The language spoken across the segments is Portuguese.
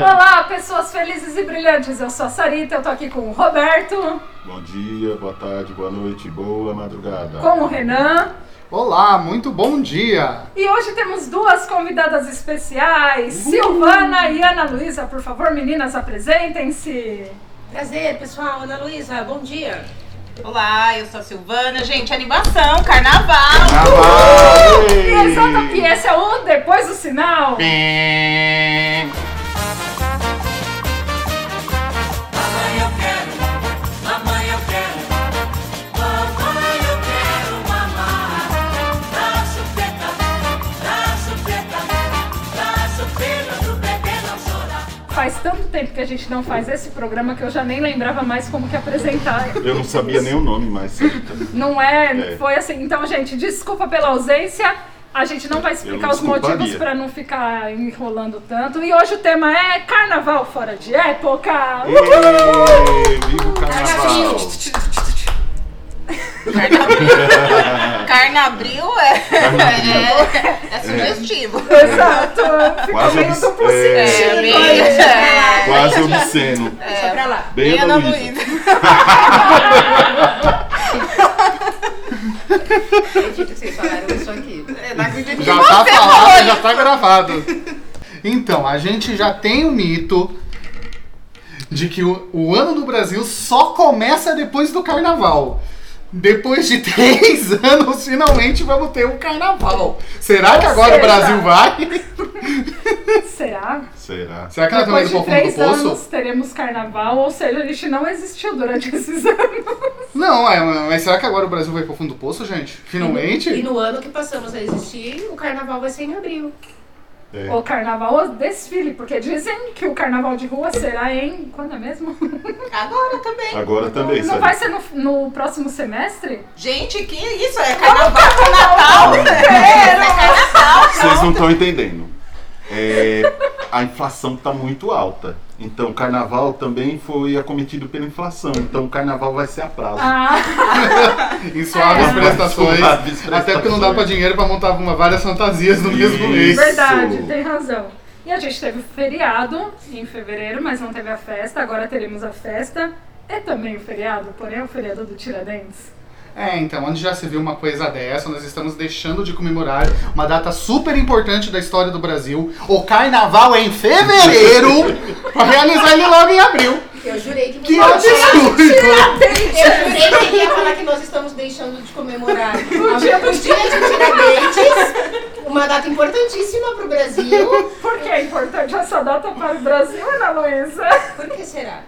conta. Olá, pessoas felizes e brilhantes. Eu sou a Sarita, eu tô aqui com o Roberto, Bom dia, boa tarde, boa noite, boa madrugada. com o Renan. Olá, muito bom dia. E hoje temos duas convidadas especiais, Silvana e Ana Luísa. Por favor, meninas, apresentem-se. Prazer, pessoal. Ana Luísa, bom dia. Olá, eu sou a Silvana. Gente, animação, carnaval. Carnaval! E exata que esse é o Depois do Sinal. Mamãe tempo que a gente não faz esse programa que eu já nem lembrava mais como que apresentar. Eu não sabia nem o nome mais. Não é, É. foi assim. Então, gente, desculpa pela ausência. A gente não vai explicar os motivos pra não ficar enrolando tanto. E hoje o tema é carnaval fora de época. Uhul! Ê, Viva o carnaval! Carnabril. Carnabril é, é, é sugestivo. Exato. Ficou Quase meio obs- duplo é. sentido. É, bem- aí. é. Quase obsceno. Deixa pra lá. Bem, Bem Ana Luísa. Acredito que vocês falaram isso aqui. É, não acredito Já em tá você, falado, Rony. já tá gravado. Então, a gente já tem o mito de que o, o ano no Brasil só começa depois do carnaval. Depois de três anos, finalmente vamos ter um carnaval. Será que agora o Brasil vai? Será? Será? Será que nós estamos indo de pro fundo do três poço? anos teremos carnaval, ou seja, a gente não existiu durante esses anos. Não, é, mas será que agora o Brasil vai pro fundo do poço, gente? E Finalmente? no ano que passamos a existir, o carnaval vai ser em abril. É. O carnaval ou desfile, porque dizem que o carnaval de rua será em. Quando é mesmo? Agora também. Agora também, Não vai Sarita. ser no, no próximo semestre? Gente, que isso? É carnaval com Natal? É, é carnaval. Vocês não estão entendendo. É, a inflação está muito alta. Então, o carnaval também foi acometido pela inflação. Então, o carnaval vai ser a prazo. Ah, Em suaves É. prestações. Suaves Até porque não dá pra prestações. dinheiro pra montar uma, várias fantasias no mesmo Isso. mês. verdade, tem razão. E a gente teve o feriado em fevereiro, mas não teve a festa. Agora teremos a festa. É também o feriado, porém é o feriado do Tiradentes. É, então, onde já se viu uma coisa dessa, nós estamos deixando de comemorar uma data super importante da história do Brasil. O carnaval é em fevereiro, pra realizar ele logo em abril. Eu jurei que, Que você- absurdo! Eu jurei que ele ia falar que nós estamos deixando de comemorar o dia, o dia de Tiradentes, uma data importantíssima para o Brasil. Por que é importante essa data para o Brasil, Ana Luísa? Por que será?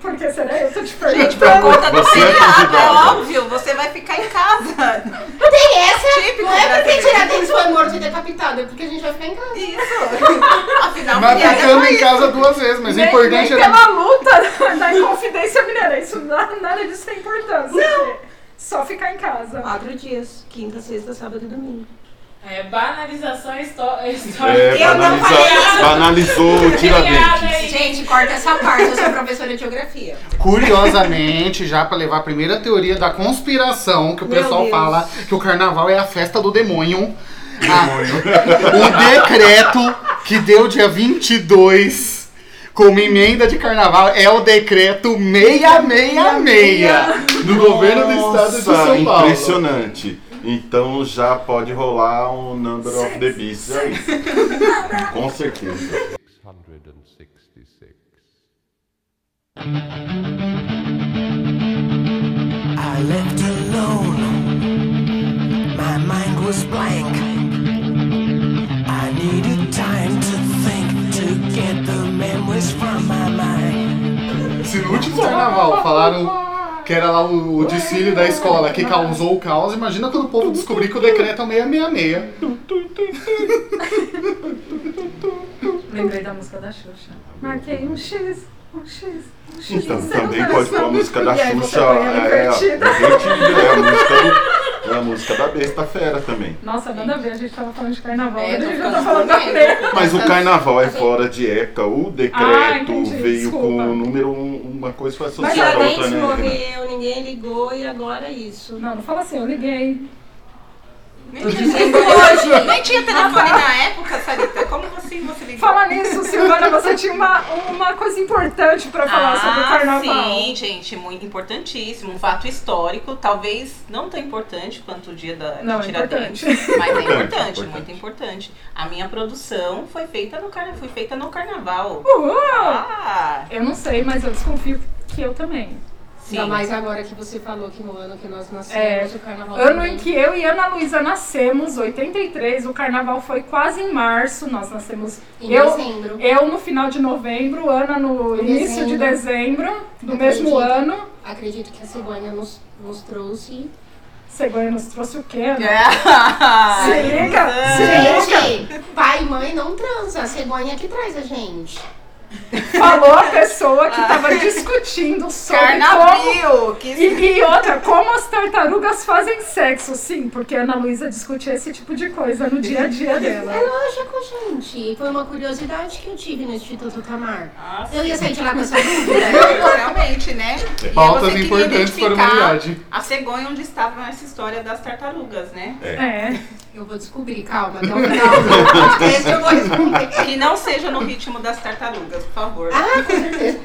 Por que será? Eu tô te Gente, por perguntando. conta do Você é é óbvio. Você vai ficar em casa. Tem essa? Típico não é porque. Tiradentes foi morto e decapitado, é porque a gente vai ficar em casa. Isso. Afinal, Mas é ficando em isso. casa duas vezes, mas o importante era. pela luta da Inconfidência Mineira. Isso nada, nada disso tem importância. Só ficar em casa. Quatro dias, quinta, sexta, sábado e domingo. É, banalização histó- É, histórica. Banaliza- falei. banalizou o Tiradentes. Gente, corta essa parte, eu sou professora de geografia. Curiosamente, já pra levar a primeira teoria da conspiração, que o Meu pessoal Deus. fala que o carnaval é a festa do demônio. O decreto que deu dia 22 como emenda de carnaval é o decreto 666 do governo do estado de São Paulo. impressionante. Então já pode rolar um number of the beast aí. Com certeza. 666. I left alone. My mind was blank. I needed time to think to get the memories from my mind. Se no último carnaval falaram que era lá o, o desfile da escola que causou o caos, imagina quando o povo descobrir que o decreto é o 666. Lembrei da música da Xuxa. Marquei um X, um X, um X. Então, no também pode pôr a música da Xuxa. põe ela É, é, invertida. invertida, é a música do- é a música da besta fera também. Nossa, nada a ver, a gente tava falando de carnaval, É, a gente já tá falando da. Mas o carnaval é fora de ECA. O decreto Ah, entendi, veio desculpa. com o número, um- uma coisa foi Mas associada a outra, né? morreu, ninguém ligou e agora é isso. Não, não fala assim, eu liguei. Nem tinha, hoje. Nem tinha telefone na época, Sarita. Como assim você ligou? Fala nisso, Silvana, você tinha uma, uma coisa importante pra falar sobre o carnaval. Ah, Sim, gente, muito importantíssimo. Um fato histórico, talvez não tão importante quanto o dia da Não, é de Tiradentes, importante. mas é importante, Importante. muito importante. A minha produção foi feita no carnaval, foi feita no carnaval. Uhul! Ah, Eu não sei, mas eu desconfio que eu também. Sim. Ainda mais agora que você falou que no ano que nós nascemos, É, o carnaval Ano também. em que eu e Ana Luísa nascemos, 83, o carnaval foi quase em março, nós nascemos. Em eu, dezembro. eu no final de novembro, Ana no Em início de dezembro do mesmo Acredito. ano. Acredito que a cegonha nos, nos trouxe. Cegonha nos trouxe o quê, Ana? É. Se liga, se liga. Gente, pai e mãe não transa, a cegonha que traz a gente. Falou a pessoa que tava discutindo sobre como... Carnaval! Que E, e outra, como as tartarugas fazem sexo? Sim, porque a Ana Luísa discute esse tipo de coisa no dia a dia É dela. lógico, gente. Foi uma curiosidade que eu tive no Instituto Tamar. Nossa. Eu ia sair de lá com essa dúvida. Realmente, né? E aí Pautas você queria importantes para a identificar humanidade. A cegonha onde estava nessa história das tartarugas, né? É. Eu vou descobrir, calma, até o final do podcast eu vou responder. Que não seja no ritmo das tartarugas, por favor. Ah, com certeza.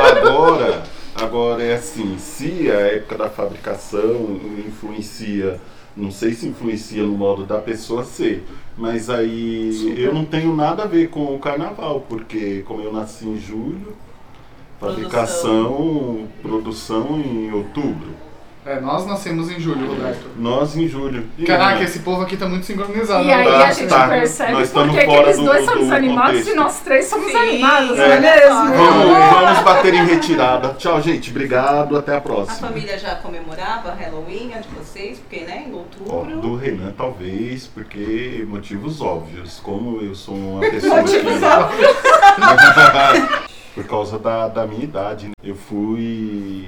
Agora, agora é assim, se a época da fabricação influencia, não sei se influencia no modo da pessoa ser, mas aí eu não tenho nada a ver com o carnaval, porque como eu nasci em julho, fabricação, produção em outubro. É, nós nascemos em julho, Roberto. Nós em julho. E, Caraca, né, esse povo aqui tá muito sincronizado. E né? aí Tá, a gente tá. percebe Nós estamos porque fora aqueles do- dois são do desanimados contexto. e nós três somos Sim. animados, É. não é mesmo? Vamos, vamos bater em retirada. Tchau, gente. Obrigado. Até a A próxima. família já comemorava Halloween, a de vocês, porque, né, em Ó, outubro. do Renan, talvez, porque motivos óbvios. Como eu sou uma pessoa Motivos que... Por causa da, da minha idade. né? Eu fui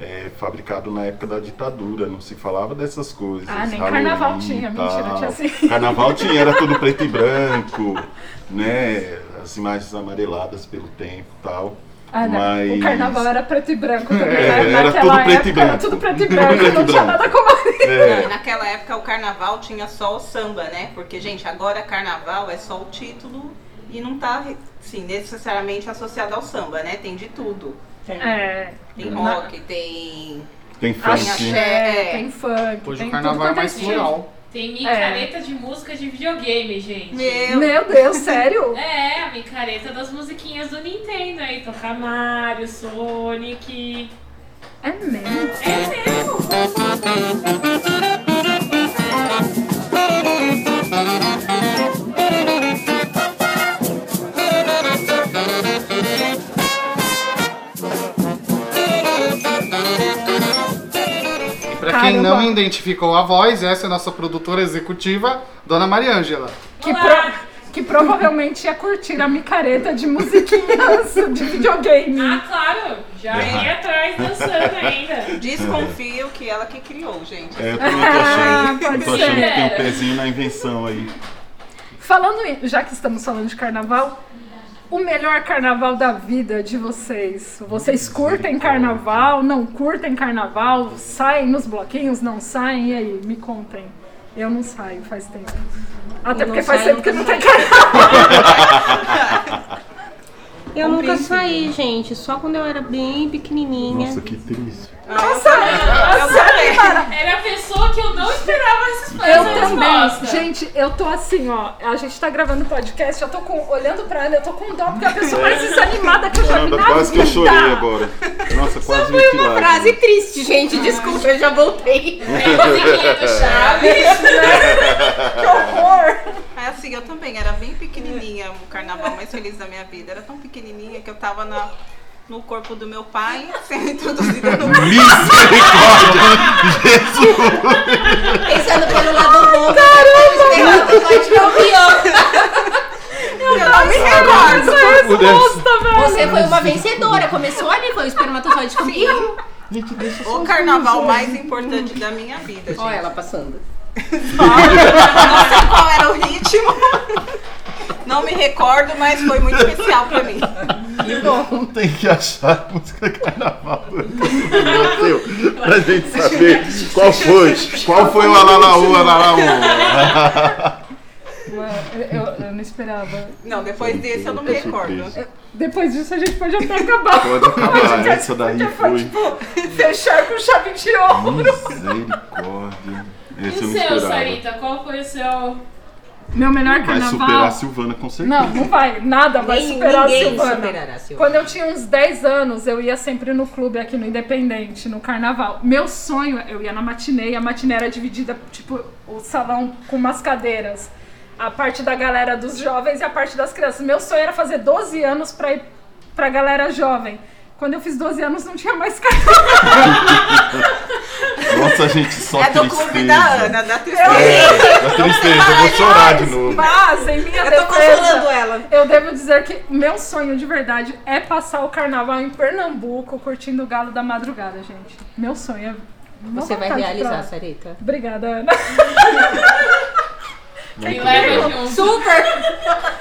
é, fabricado na época da ditadura, não se falava dessas coisas. Ah, nem Halloween carnaval tinha, tal. mentira, tinha assim. Carnaval tinha, era tudo preto e branco, né? As imagens amareladas pelo tempo e tal. Ah, não. Mas- O carnaval era preto e branco também. É, né? era Naquela tudo preto e época Era branco. tudo preto e branco, preto não tinha branco. nada colorido. É, naquela época o carnaval tinha só o samba, né? Porque, gente, agora carnaval é só o título e não tá, assim, necessariamente associado ao samba, né? Tem de tudo. É. Tem Na- rock, tem. tem Axé, funk. É. tem funk, Hoje tem o carnaval tudo é mais estilo. plural. Tem micareta de música de videogame, gente. Meu, Meu Deus, sério? É, a micareta das musiquinhas do Nintendo aí. Tocar Mario, Sonic. É mesmo? É mesmo. E pra quem não identificou a voz, essa é a nossa produtora executiva, Dona Mariângela. Que, pro- que provavelmente ia curtir a micareta de musiquinhas de videogame. Ah, claro. Já vem atrás dançando ainda. desconfio que ela que criou, gente. É, eu também tô Ah, achando, pode tô achando que tem um pezinho na invenção aí. Falando, em- já que estamos falando de carnaval, o melhor carnaval da vida de vocês. Vocês curtem carnaval, não curtem carnaval, saem nos bloquinhos, não saem? E aí, me contem. Eu não saio faz tempo. Até Eu porque faz tempo que não tem carnaval. Eu nunca saí, gente, só quando eu era bem pequenininha. Nossa, que triste. Nossa, eu também. Era a pessoa que eu não esperava essa Eu essa também. Gente, eu tô assim, ó. A gente tá gravando podcast, eu tô com, olhando pra ela, eu tô com dó, porque é a pessoa mais desanimada que eu já vi na quase que eu vida. chorei agora. Nossa, quase Foi uma frase triste, gente. Desculpa, eu já voltei. É a musiquinha do Chaves. Que horror! É assim, eu também era bem pequenininha, o carnaval mais feliz da minha vida. Era tão pequenininha que eu tava na, no corpo do meu pai, sendo introduzida no Misericórdia! Jesus! Pensando pelo lado bom, caramba! Pode ver o pior. Eu não me recordo. Resposta, velho! Você foi uma vencedora. Começou ali, foi o espermatozoide campeão. Gente, deixa O carnaval mais importante da minha vida, gente. Olha ela passando. Não sei qual era o ritmo. Não me recordo, mas foi muito especial pra mim. Não tem que achar música carnaval. Meu Deus. pra gente saber qual foi. Qual foi o alalaú, alalaú. Eu, eu- eu não esperava. Não, depois desse eu não me recordo. Depois disso a gente pode até acabar. Pode acabar, Porque essa daí foi. Tipo, fechar com chave de ouro. Misericórdia. E Esse o eu não seu. Sarita? Qual foi o seu. Meu melhor Vai superar a carnaval. Silvana com certeza. Não, não vai. Nada vai Nem- superar a Silvana. superará a Silvana. Quando eu tinha uns 10 anos, eu ia sempre no clube aqui no Independente, no carnaval. Meu sonho, eu ia na matinê, e a matinê era dividida, tipo, o salão com umas cadeiras. A parte da galera dos jovens e a parte das crianças. Meu sonho era fazer 12 anos pra ir pra galera jovem. Quando eu fiz 12 anos, não tinha mais carnaval. Nossa, gente, só É do tristeza. clube da Ana, da tristeza. É, da tristeza, eu vou chorar de novo. Mas, em minha Eu tô defesa, consolando ela. eu devo dizer que meu sonho de verdade é passar o carnaval em Pernambuco, curtindo o galo da madrugada, gente. Meu sonho é... Você vai realizar, pra- Sarita. Obrigada, Ana. Me leva junto. Super!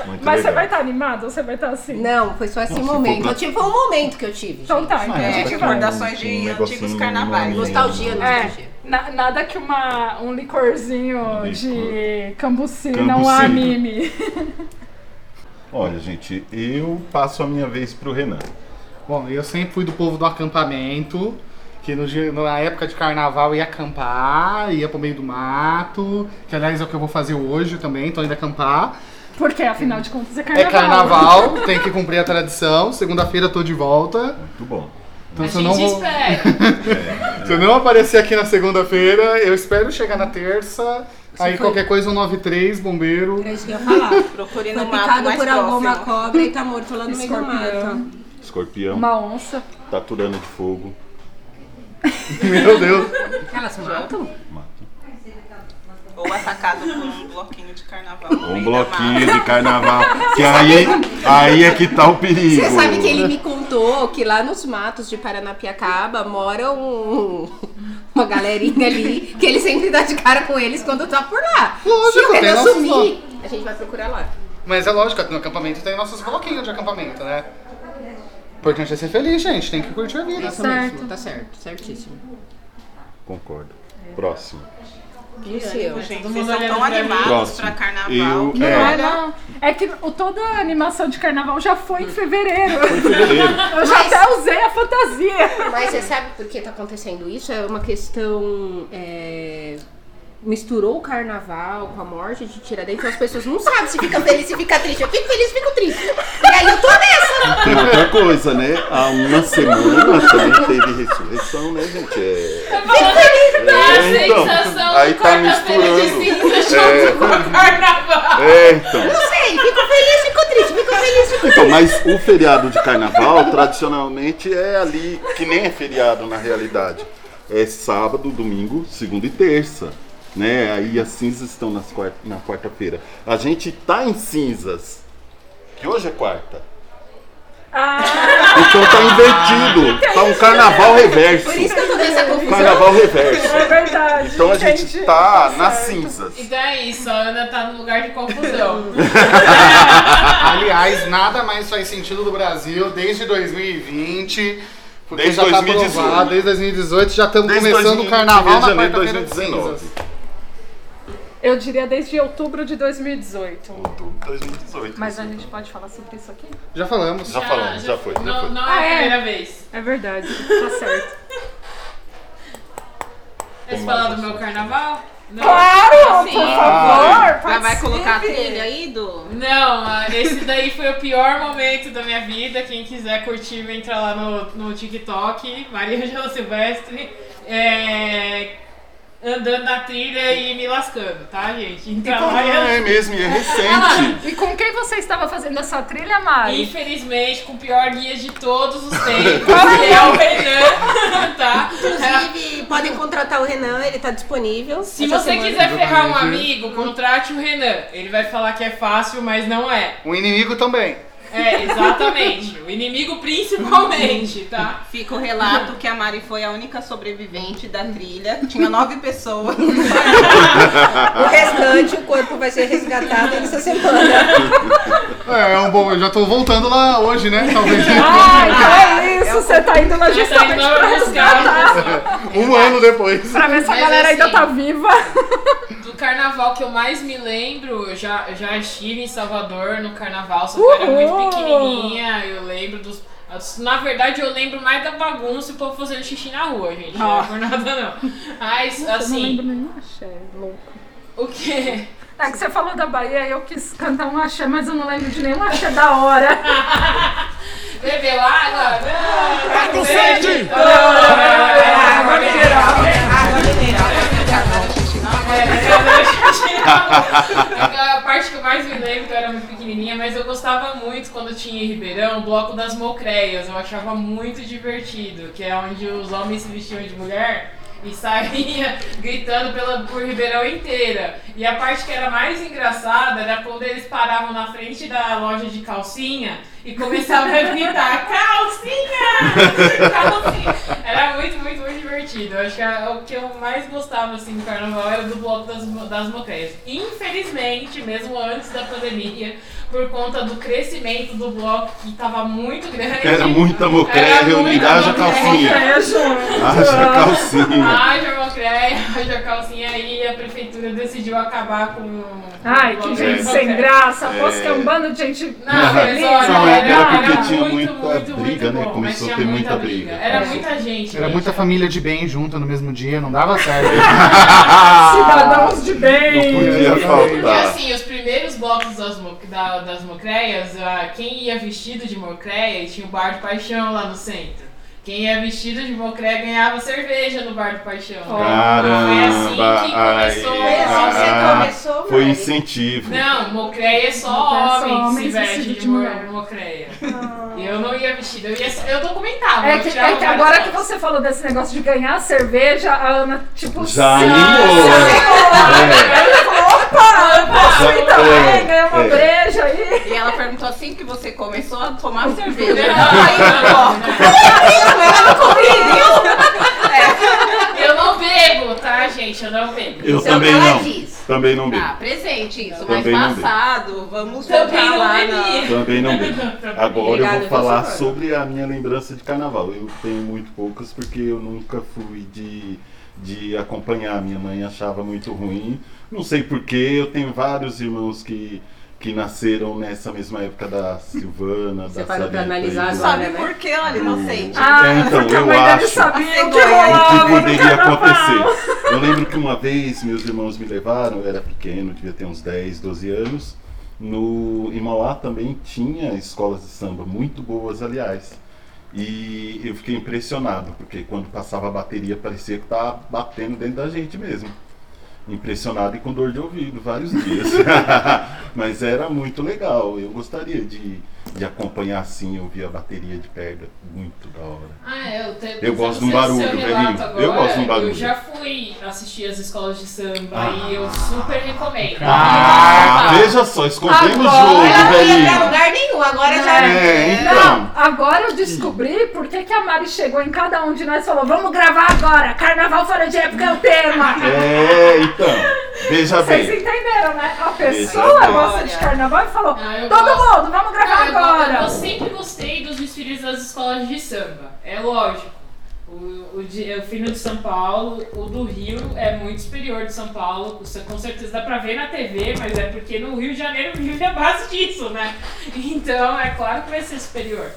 Muito Mas você legal. vai estar animado ou você vai estar assim? Não, foi só esse Não, se momento. for pra- Eu tive um momento que eu tive. Então gente. tá, então Ah, a é, gente vai vai. Recordações de Um antigos carnavais. no- Nostalgia, É, nostalgia. na- nada que uma, um licorzinho Licor. de cambuci não Cambuci. anime. Olha, gente, eu passo a minha vez pro Renan. Bom, eu sempre fui do povo do acampamento, que no dia- na época de carnaval ia acampar, ia pro meio do mato, que aliás é o que eu vou fazer hoje também, tô indo acampar. Porque afinal de contas é É carnaval. carnaval, tem que cumprir a tradição, segunda-feira eu tô de volta. Muito bom. Então a se eu não vou- espera. Se eu não aparecer aqui na segunda-feira, eu espero chegar na terça. Aí foi- qualquer coisa, um 93, bombeiro. Era isso que eu ia falar. Procure no mato picado mais por alguma próximo. cobra e tá morto lá no meio do mato. Escorpião, Uma onça. taturana de fogo. Meu Deus. Elas matam? Mata. Ou atacado por um bloquinho de carnaval. Um bloquinho de carnaval. Que aí, aí é que tá o perigo. Você sabe que ele me contou que lá nos matos de Paranapiacaba mora um, uma galerinha ali que ele sempre dá de cara com eles quando tá por lá. Lógico, Se nossos sumir, a gente vai procurar lá. Mas é lógico, no acampamento tem nossos bloquinhos de acampamento, né? O importante é ser feliz, gente. Tem que curtir a vida. Isso certo. mesmo, tá certo, certíssimo. Concordo. Próximo. E o seu? Gente, Todo vocês mundo olhando tão pra mim. animados Próximo. pra carnaval. Eu- que Não É. é, não. É que o- toda a animação de carnaval já foi em fevereiro. Fevereiro. Eu já até usei a fantasia. Mas você sabe por que tá acontecendo isso? É uma questão. é, Misturou o carnaval com a morte de Tiradentes, então as pessoas não sabem se fica feliz, se fica triste. Eu fico feliz, fico triste. E aí eu tô nessa. Tem outra coisa, né? Há uma semana também teve ressurreição, né, gente? É... A É, então, sensação aí tá de misturando. cinza É. junto com o carnaval. É, então. Não sei, fico feliz, fico triste, fico feliz, fico Então, mas o feriado de carnaval, tradicionalmente, é ali, que nem é feriado na realidade. É sábado, domingo, segunda e terça. Né? Aí as cinzas estão nas quar- na quarta-feira. A gente tá em cinzas, que hoje é quarta. Ah, Então tá invertido. Tá um carnaval reverso. Por isso que eu tô nessa confusão. Carnaval reverso. é verdade. Então a gente entendi. tá nas cinzas. Então é isso, a Ana tá no lugar de confusão. Aliás, nada mais faz sentido do Brasil desde 2020. Porque Desde já tá 2018. aprovado, desde 2018 já estamos começando 2000, o carnaval na quarta-feira de 2019. cinzas. Eu diria desde outubro de 2018. Outubro de 2018. Mas a gente pode falar sobre isso aqui? Já falamos. Já falamos, já foi, já Não, foi. não é Ah, a é? primeira vez. É verdade, tá certo. Quer falar do meu carnaval? Não. Claro, Sim. por favor. Já vai participe. colocar a trilha aí do. Não, ah, esse daí foi o pior momento da minha vida. Quem quiser curtir, entra lá no, no TikTok, Maria Angela Silvestre, é, andando na trilha e me lascando, tá, gente? Lá e Ah, é mesmo, e é recente. E com quem você estava fazendo essa trilha, Mari? Infelizmente, com o pior guia de todos os tempos, que é o Renan, tá? Inclusive, podem contratar o Renan, ele tá disponível. Se você semana. quiser ferrar um amigo, contrate o Renan. Ele vai falar que é fácil, mas não é. O inimigo também. É, exatamente. O inimigo principalmente, tá? Fica o relato que a Mari foi a única sobrevivente da trilha. Tinha nove pessoas. O restante, o corpo vai ser resgatado nessa semana. É, é um bom. Eu já tô voltando lá hoje, né? Talvez. Ah, então é isso, você tá indo lá aí justamente não pra é resgatar. Um ano depois. Pra ver se a galera ainda assim- tá viva. Do carnaval que eu mais me lembro, eu já, eu já estive em Salvador no carnaval, só que era muito! Pequenininha, eu lembro dos. Na verdade, eu lembro mais da bagunça e o povo fazendo xixi na rua, gente. Não é Ah. por nada, não. Mas, Eu não assim, lembro nenhum axé, louco. o quê? É que você falou da Bahia e eu quis cantar um axé, mas eu não lembro de nenhum axé da hora. Bebeu água? Não, Tá com sede? Água mineral. A parte que eu mais me lembro, que eu era muito pequenininha, mas eu gostava muito quando tinha em Ribeirão o bloco das mocreias. Eu achava muito divertido, que é onde os homens se vestiam de mulher e saía gritando pela, por Ribeirão inteira. E a parte que era mais engraçada era quando eles paravam na frente da loja de calcinha e começavam a gritar calcinha! calcinha! Era muito, muito, muito divertido. Eu acho que a- o que eu mais gostava assim do carnaval era do bloco das, das mocreias. Infelizmente, mesmo antes da pandemia, por conta do crescimento do bloco que estava muito grande. Era muita mocreia Era reunida, muita haja calcinha. É. Haja calcinha. Haja mocreia, haja calcinha e a prefeitura decidiu acabar com. Ai, que gente sem graça. É. Aposto que é um bando de gente. Não, Não, era, era porque era tinha muito, muita muito, briga, muito né? bom, Começou mas a tinha ter muita muita briga. briga. Era É. muita gente. Era gente. muita família de bem junta no mesmo dia, não dava certo. Cidadãos de bem. Não podia E faltar. assim, os primeiros blocos das, das mocreias, ah, quem ia vestido de mocreia tinha o bar do paixão lá no centro. Quem ia vestido de mocreia ganhava cerveja no bar do paixão. Caramba, Foi assim que começou. ai, Assim ah, começou, Foi incentivo. Não, mocreia é só é só homem que se veste vestido de, de mo- mulher. mocreia. E eu não ia vestido, eu, ia, eu documentava. É que, é que agora que você falou desse negócio de ganhar cerveja, a Ana, tipo, Já se- animou. Opa, eu posso ir também, é, ganhar uma é. breja aí. E ela perguntou assim que você começou a tomar cerveja. Eu não bebo, tá, gente? Eu não bebo. Eu Isso é o também que ela não. diz. Também não bebo. Tá, presente isso, Também não mas bebo. passado, vamos Também voltar não lá bebi. Também não bebo. Agora eu Obrigada, vou falar sobre a minha lembrança de carnaval. Eu tenho muito poucas porque eu nunca fui de, de acompanhar. Minha mãe achava muito ruim. Não sei porquê, eu tenho vários irmãos que, que nasceram nessa mesma época da Silvana, Você da parou pra Sarita e analisar do- agora, Sabe né? por que ela era inocente? Ah, É, então, eu acho sabia que o que poderia acontecer. Eu lembro que uma vez meus irmãos me levaram, eu era pequeno, devia ter uns 10, 12 anos. No, em Mauá também tinha escolas de samba, muito boas, aliás. E eu fiquei impressionado, porque quando passava a bateria parecia que estava batendo dentro da gente mesmo. Impressionado e com dor de ouvido vários dias. Mas era muito legal. Eu gostaria de, de acompanhar assim, ouvir a bateria de perto. Muito da hora. Ah, é, eu, te, Eu gosto de um se barulho, velhinho. Eu gosto de um barulho. Eu já fui assistir as escolas de samba Ah. e eu super recomendo. Ah, veja só, escondemos o jogo, velhinho. Agora já É, então. Não, agora eu descobri por que, que a Mari chegou em cada um de nós e falou: vamos gravar agora, carnaval fora de época é o tema. É, então. Veja Vocês bem. entenderam, né? A pessoa Veja bem. gosta de carnaval e falou: Ah, eu todo gosto. mundo, vamos gravar eu, go- agora. eu sempre gostei dos desfiles das escolas de samba. É lógico. O, o, de, fui no de São Paulo, o do Rio é muito superior de São Paulo. Com certeza dá pra ver na TV, mas é porque no Rio de Janeiro vive a base disso, né? Então é claro que vai ser superior.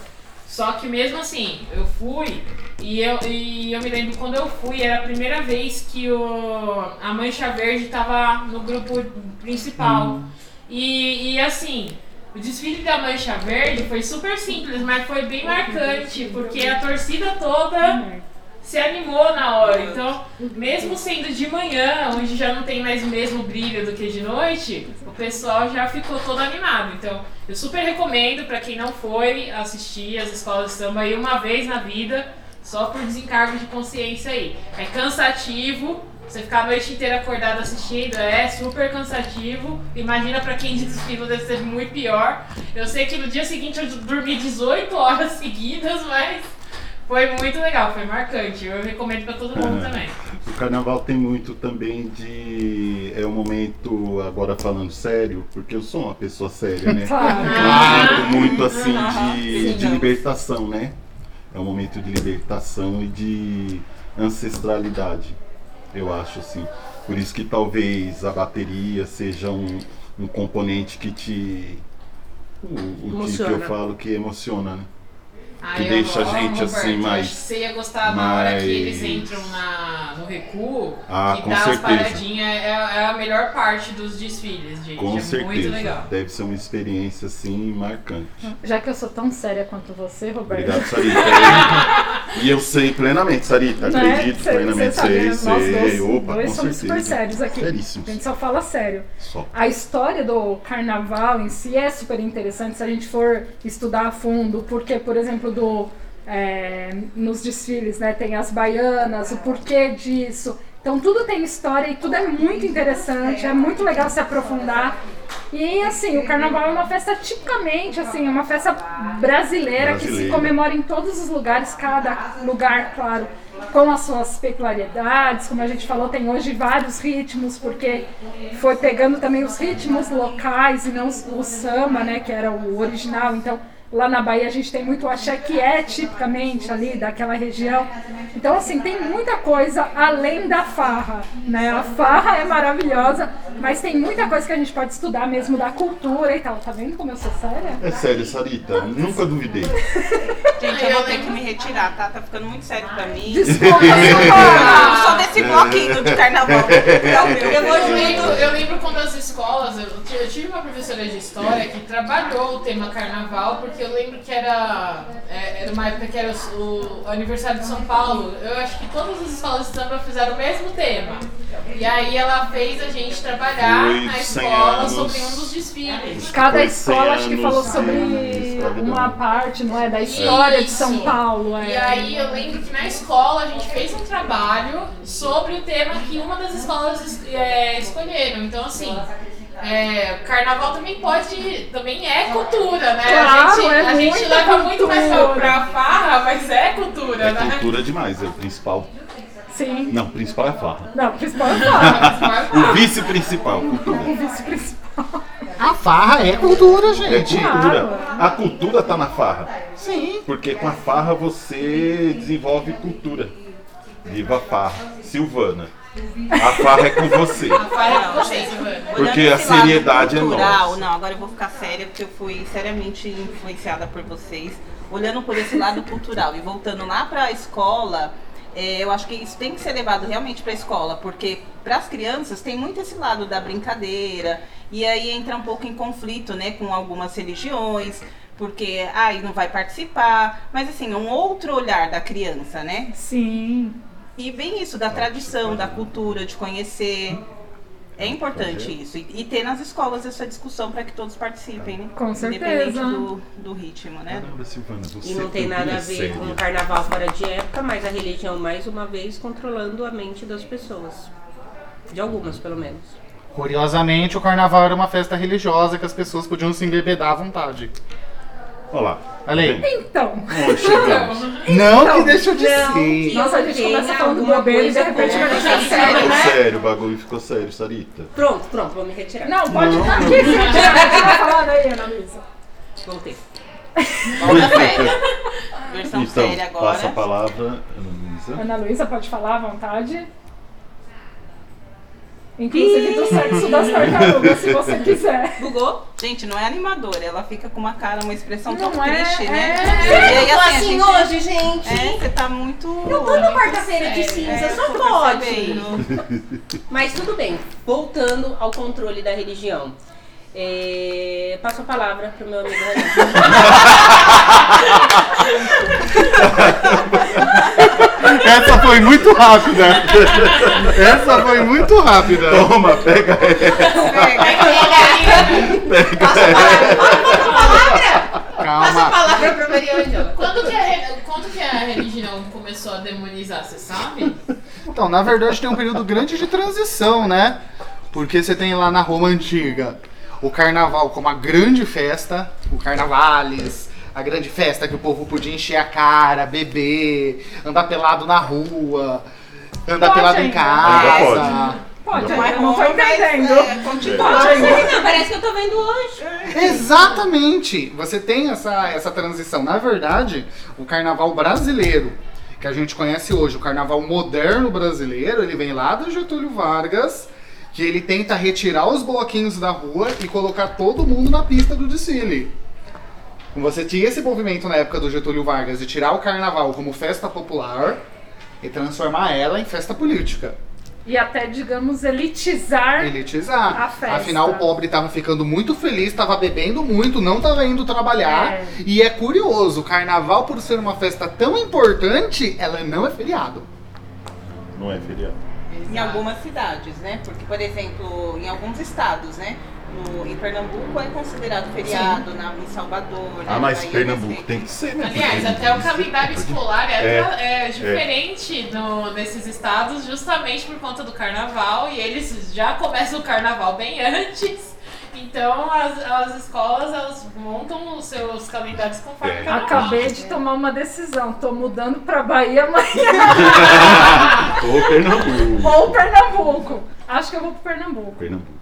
Só que mesmo assim, eu fui e eu, e eu me lembro quando eu fui, era a primeira vez que o, a Mancha Verde tava no grupo principal. E, e assim, o desfile da Mancha Verde foi super simples, mas foi bem marcante, porque a torcida toda se animou na hora. Então, mesmo sendo de manhã, onde já não tem mais o mesmo brilho do que de noite, o pessoal já ficou todo animado. Então, eu super recomendo para quem não foi assistir as escolas de samba aí uma vez na vida, só por desencargo de consciência aí. É cansativo, você ficar a noite inteira acordado assistindo é super cansativo. Imagina pra quem desfila deve ser muito pior. Eu sei que no dia seguinte eu dormi 18 horas seguidas, mas foi muito legal, foi marcante. Eu recomendo pra todo mundo Ah. também. O carnaval tem muito também de. É um momento, agora falando sério, porque eu sou uma pessoa séria, né? Claro. É um momento muito assim de, Sim, de não. libertação, né? É um momento de libertação e de ancestralidade. Eu acho assim. Por isso que talvez a bateria seja um, um componente que te. O, o que- que eu falo que emociona, né? Ah, Que deixa a gente, assim, mais- Você ia gostar na hora que mais- eles entram na, recuo, Ah, que com dá as certeza. paradinhas, é, é a melhor parte dos desfiles, gente. Com é certeza. muito legal. Deve ser uma experiência assim marcante. Já que eu sou tão séria quanto você, Roberto. Obrigado, Sarita. e eu sei plenamente, Sarita. Né? Acredito plenamente. cê sabe, sei, né? Nós sei. dois, Opa, dois com somos certeza. super sérios aqui. A Seríssimos. gente só fala sério. Só. A história do carnaval em si é super interessante se a gente for estudar a fundo, porque, por exemplo, do, é, nos desfiles, né, tem as baianas, o porquê disso. Então tudo tem história e tudo é muito interessante, é muito legal se aprofundar. E assim, o carnaval é uma festa tipicamente, assim, é uma festa brasileira, que se Brasileira. comemora em todos os lugares, cada lugar, claro, com as suas peculiaridades, como a gente falou, tem hoje vários ritmos, porque foi pegando também os ritmos locais e não o samba, né, que era o original. Então, lá na Bahia a gente tem muito o axé, que é tipicamente ali daquela região. Então, assim, tem muita coisa além da farra, né? A farra é maravilhosa, mas tem muita coisa que a gente pode estudar mesmo da cultura e tal. Tá vendo como eu sou séria? É sério, Sarita. Nunca duvidei. Gente, eu vou ter que me retirar, tá? Tá ficando muito sério pra mim. Desculpa, Eu sou desse bloquinho de carnaval. É o meu. Eu, lembro, eu lembro quando as escolas, eu tive uma professora de história que trabalhou o tema carnaval, porque eu lembro que era, é, era uma época que era o, o aniversário de São Paulo. Eu acho que todas as escolas de samba fizeram o mesmo tema. E aí ela fez a gente trabalhar Foi na 100 escola anos. sobre um dos desfiles. Cada Foi escola 100 acho que falou sobre uma parte, não é? Da história de São Isso. Paulo. É. E aí eu lembro que na escola a gente fez um trabalho sobre o tema que uma das escolas es- é, escolheram. Então assim, é, o carnaval também pode. também é cultura, né? Claro, a gente, é a gente leva muito mais pra, cultura. pra farra, mas é cultura, É né? cultura demais, é o principal. Sim. Não, o principal é a farra. Não, principal é falar. O vice-principal, cultura. o vice-principal. A farra é cultura, É gente. cultura. A cultura tá na farra. Sim. Porque com a farra você desenvolve cultura. Viva a farra. Silvana. A farra é com você. A farra é com gente, Silvana. Porque a seriedade é cultural, nossa. Não, agora eu vou ficar séria porque eu fui seriamente influenciada por vocês. Olhando por esse lado cultural e voltando lá para a escola, é, eu acho que isso tem que ser levado realmente para a escola, porque para as crianças tem muito esse lado da brincadeira e aí entra um pouco em conflito, né, com algumas religiões. Porque, ai, não vai participar. Mas, assim, é um outro olhar da criança, né? Sim. E vem isso da tradição, da cultura, de conhecer. É importante isso. E, e ter nas escolas essa discussão para que todos participem, né? Com Independente certeza. do, do ritmo, né? Caramba, Silvana, você E não tem nada a ver com o carnaval fora de época, mas a religião, mais uma vez, controlando a mente das pessoas. De algumas, pelo menos. Curiosamente, o carnaval era uma festa religiosa que as pessoas podiam se embebedar à vontade. Olha lá. Olha aí. Então. Chegamos? Não que deixa de Não, ser. que Nossa, a gente começa falando alguma bobeira e de coisa repente vai deixar sério, Ficou né? sério, o bagulho ficou sério, Sarita. Pronto, pronto, vou me retirar. Não, pode estar aqui. Se você tiver falando aí, Ana Luísa. Voltei. Volta séria. Versão Então, séria agora. passa a palavra, Ana Luísa. Ana Luísa, pode falar à vontade. Inclusive do sexo das tartarugas, se você quiser. Bugou? Gente, não é animadora, ela fica com uma cara, uma expressão Não tão é, triste, né? é. E aí, Eu tô assim, assim gente- hoje, gente. É, você tá muito. Eu tô na quarta-feira de cinza, É, só pode. Mas tudo bem, voltando ao controle da religião. É, passo a palavra pro meu amigo. Essa foi muito rápida. Essa foi muito rápida. Toma, pega Passo a palavra, passo a palavra! Passo a Calma. palavra pra Maria Ângela. Quando que, a, quando que a religião começou a demonizar, você sabe? Então, na verdade, tem um período grande de transição, né? Porque você tem lá na Roma Antiga o carnaval como a grande festa, o carnavales, a grande festa que o povo podia encher a cara, beber, andar pelado na rua, andar Pode pelado em ainda. casa. Pode, Não é eu não tô mas, entendendo. é, continua. Pode ainda. Não, parece que eu tô vendo hoje. Exatamente! Você tem essa, essa transição. Na verdade, o carnaval brasileiro, que a gente conhece hoje, o carnaval moderno brasileiro, ele vem lá do Getúlio Vargas, que ele tenta retirar os bloquinhos da rua e colocar todo mundo na pista do desfile. Você tinha esse movimento na época do Getúlio Vargas de tirar o carnaval como festa popular e transformar ela em festa política. E até, digamos, elitizar. Elitizar. A festa. Afinal, o pobre tava ficando muito feliz, tava bebendo muito, não tava indo trabalhar. É. E é curioso, o carnaval, por ser uma festa tão importante, ela não é feriado. Não é feriado. Em algumas cidades, né? Porque, por exemplo, em alguns estados, né? No, em Pernambuco é considerado feriado, na, em Salvador. né? Ah, mas Bahia, Pernambuco mas tem que ser, né? Aliás, até o calendário escolar é, É, é diferente no- nesses estados justamente por conta do carnaval e eles já começam o carnaval bem antes. Então as, as escolas elas montam os seus calendários conforme É. o carnaval. Acabei de tomar uma decisão. Tô mudando pra Bahia amanhã. Ô, Pernambuco. Ou Pernambuco. Acho que eu vou pro Pernambuco. Pernambuco.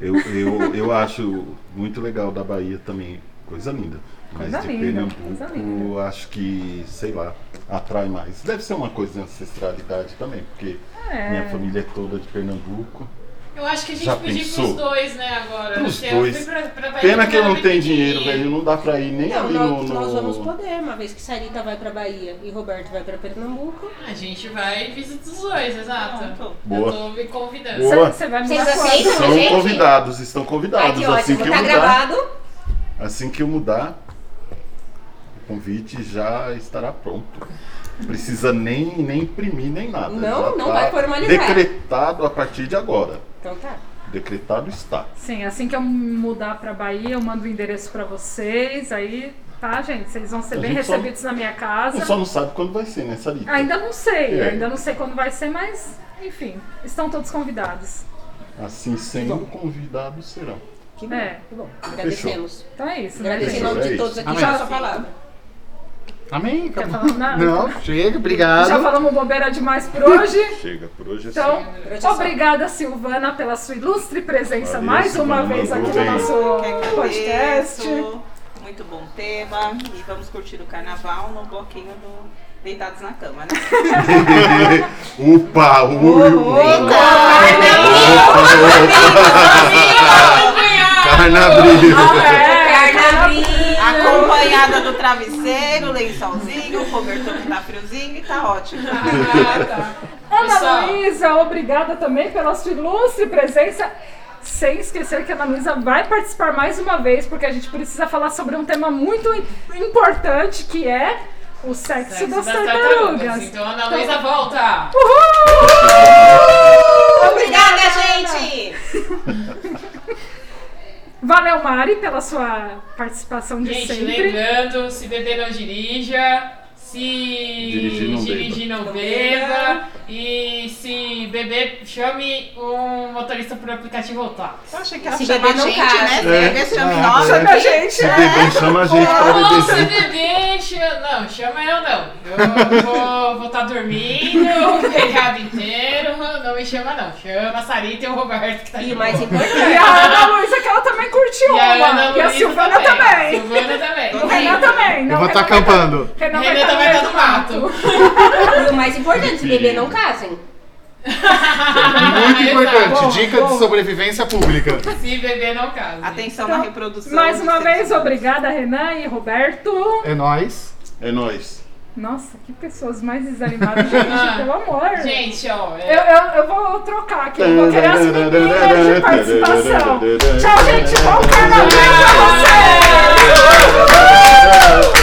Eu, eu, eu acho muito legal da Bahia também, coisa linda. Mas Coisa de linda, Pernambuco, acho que, sei lá, atrai mais. Deve ser uma coisa de ancestralidade também, porque É. minha família é toda de Pernambuco. Eu acho que a gente Já ir pensou? pros dois, né, agora. Pros Porque eu dois. pra, pra Bahia Pena que eu não tenho dinheiro, velho. Não dá pra ir nem Não, ali nós, no. nós vamos no... poder, uma vez que Sarita vai pra Bahia e Roberto vai pra Pernambuco. A gente vai visitar os dois, exato. Pronto. Boa. Eu tô me convidando. Boa. Você vai me Vocês dar aceitam? São gente? convidados, estão convidados. Ai, que assim ótimo, que eu tá mudar, gravado. assim que eu mudar, o convite já estará pronto. Não Precisa nem, nem imprimir nem nada. Não, Já não tá vai formalizar. Decretado a partir de agora. Então tá. Decretado está. Sim, assim que eu mudar pra Bahia, eu mando o endereço pra vocês. Aí, tá, gente? Vocês vão ser A bem gente só- recebidos na minha casa. Só não sabe quando vai ser, né, Sarita? Ainda não sei, É. ainda não sei quando vai ser, mas enfim, estão todos convidados. Assim sendo, convidados serão. Que bom. É. Que bom. Agradecemos. Então é isso, né, Agradecer em gente? nome É de isso. todos aqui. Amém. Já sua palavra. Amém? Quer falar nada? Não, chega, obrigado. Já falamos bobeira demais por hoje. Chega, por hoje é Então, só. obrigada, Silvana, pela sua ilustre presença Valeu, mais uma vez aqui mandou no bem. nosso podcast. Muito bom tema. E vamos curtir o carnaval no bloquinho do Deitados na Cama, né? Upa! Ui, ui, Carnabril! É, Acompanhada do travesseiro, lençolzinho, o cobertor que tá friozinho e tá ótimo. Ah, tá. Ana Pessoal, Luísa, obrigada também pela sua ilustre presença. Sem esquecer que a Ana Luísa vai participar mais uma vez, porque a gente precisa falar sobre um tema muito im- importante, que é o sexo, sexo das, das tartarugas. tartarugas. Então, Ana Luísa, volta! Obrigada, gente! Valeu, Mari, pela sua participação de Gente, sempre. lembrando, se beber não dirija, se Dirigir não dirigir não beba, e se beber, chame um motorista por aplicativo ou táxi. Eu achei que ela Se chama a beber gente, né? É. Bebê chama É. nós. Chama a gente, Se é. beber, chama a gente pra Ou se beber. beber, chama... Não, chama eu não. Eu vou vou estar dormindo o feriado inteiro, não me chama não. Chama a Sarita e o Roberto que tá E o mais boa. E importante. a Ana Luísa, que ela também curtiu E a e a Silvana também. Silvana também. Renan também. Eu vou estar vai acampando. tá- Renan vai Renata estar vai no mato. E o mais importante, se beber, não casem. Muito Exato. importante, dica de sobrevivência pública. Se beber, não casa. Atenção na reprodução. Mais uma vez, obrigada, Renan e Roberto. É nóis. É nóis. Nossa, que pessoas mais desanimadas, gente, pelo amor. Gente, ó. Eu, É... eu, eu vou trocar aqui, eu vou querer as meninas de participação. Tchau, gente. Bom carnaval pra vocês! Bravo.